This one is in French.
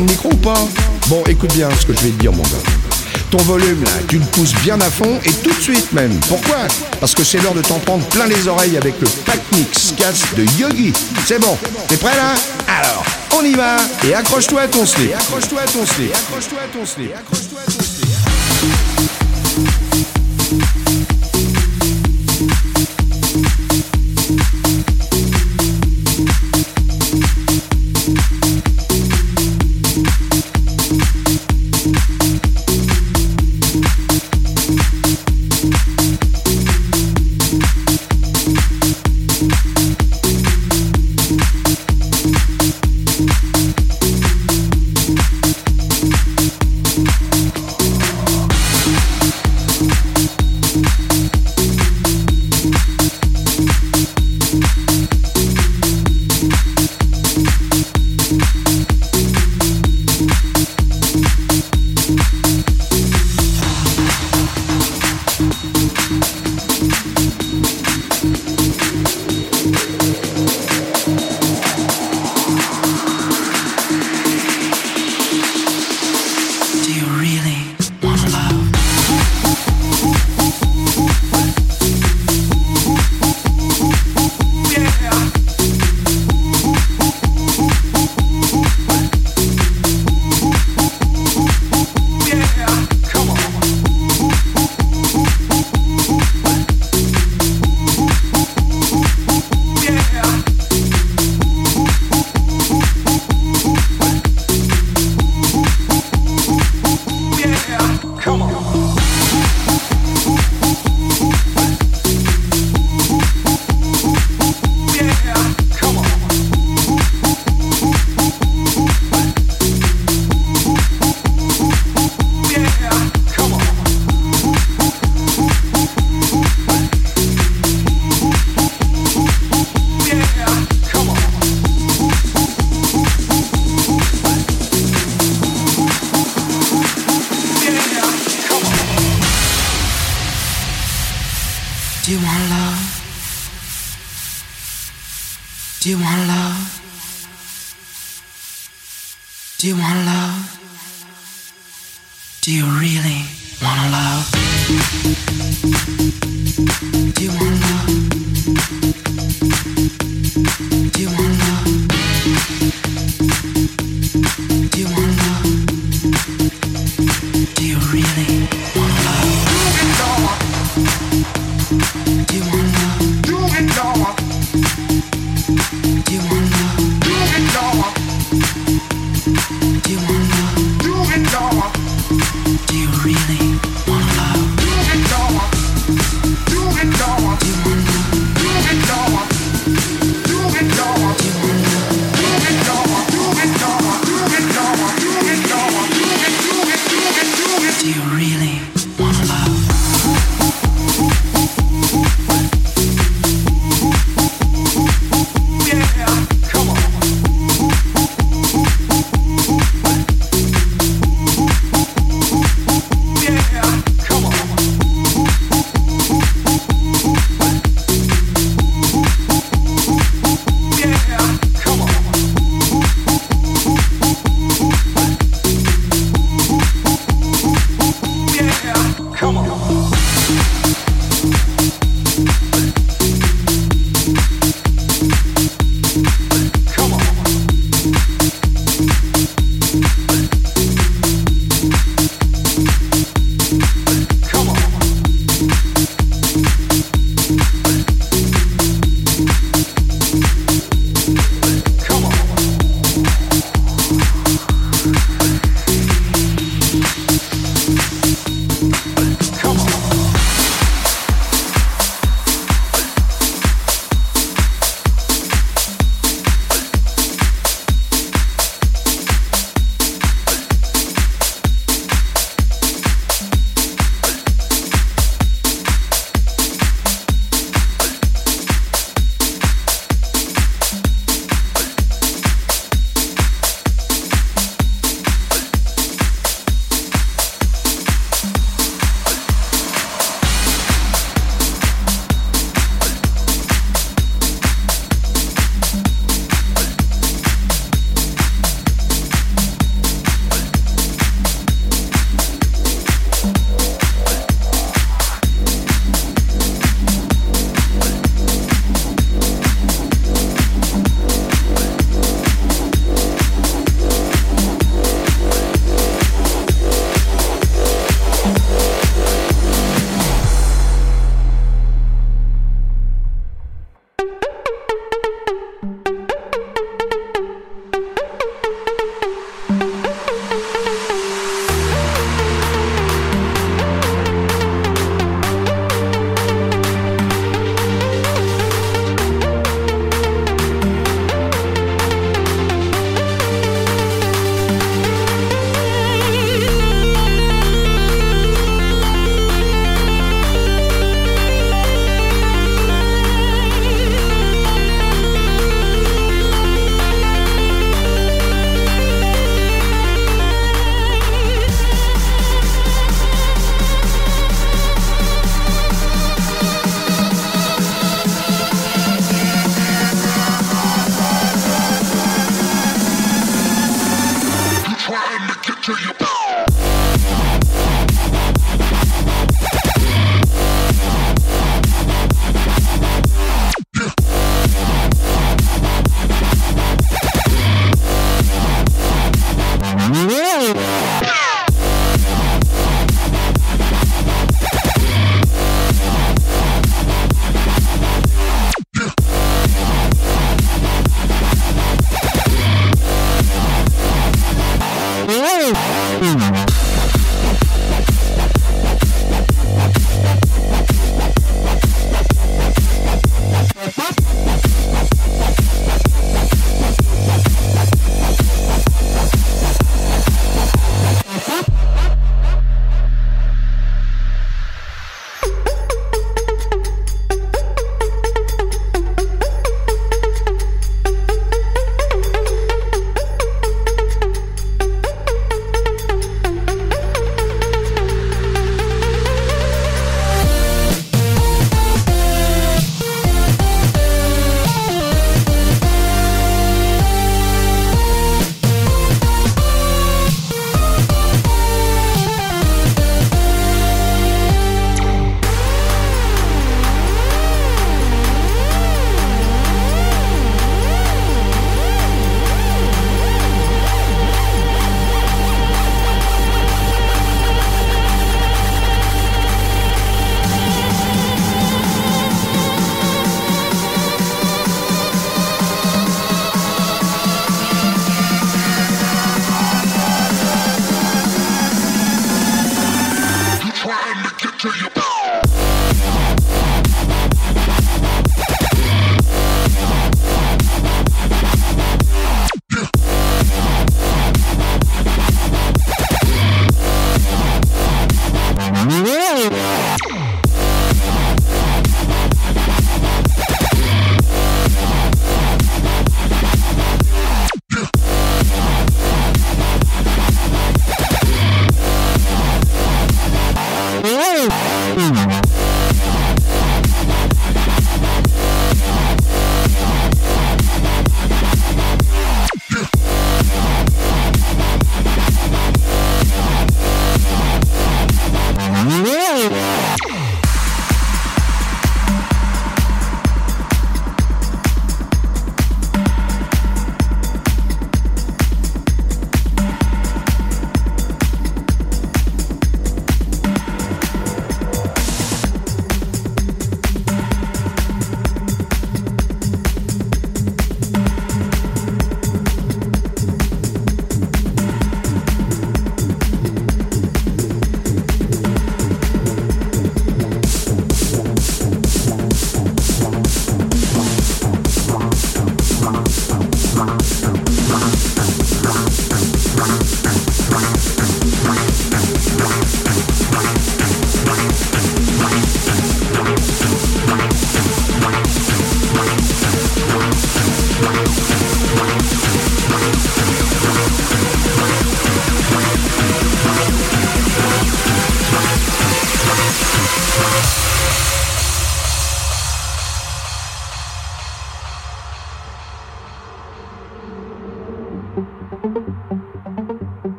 de micro ou pas Bon, écoute bien ce que je vais te dire, mon gars. Ton volume, là, tu le pousses bien à fond et tout de suite même. Pourquoi Parce que c'est l'heure de t'en prendre plein les oreilles avec le Pack Mix Cast de Yogi. C'est bon, t'es prêt là Alors, on y va et accroche-toi à ton. Accroche-toi à ton. Accroche-toi à ton. Accroche-toi à ton slip.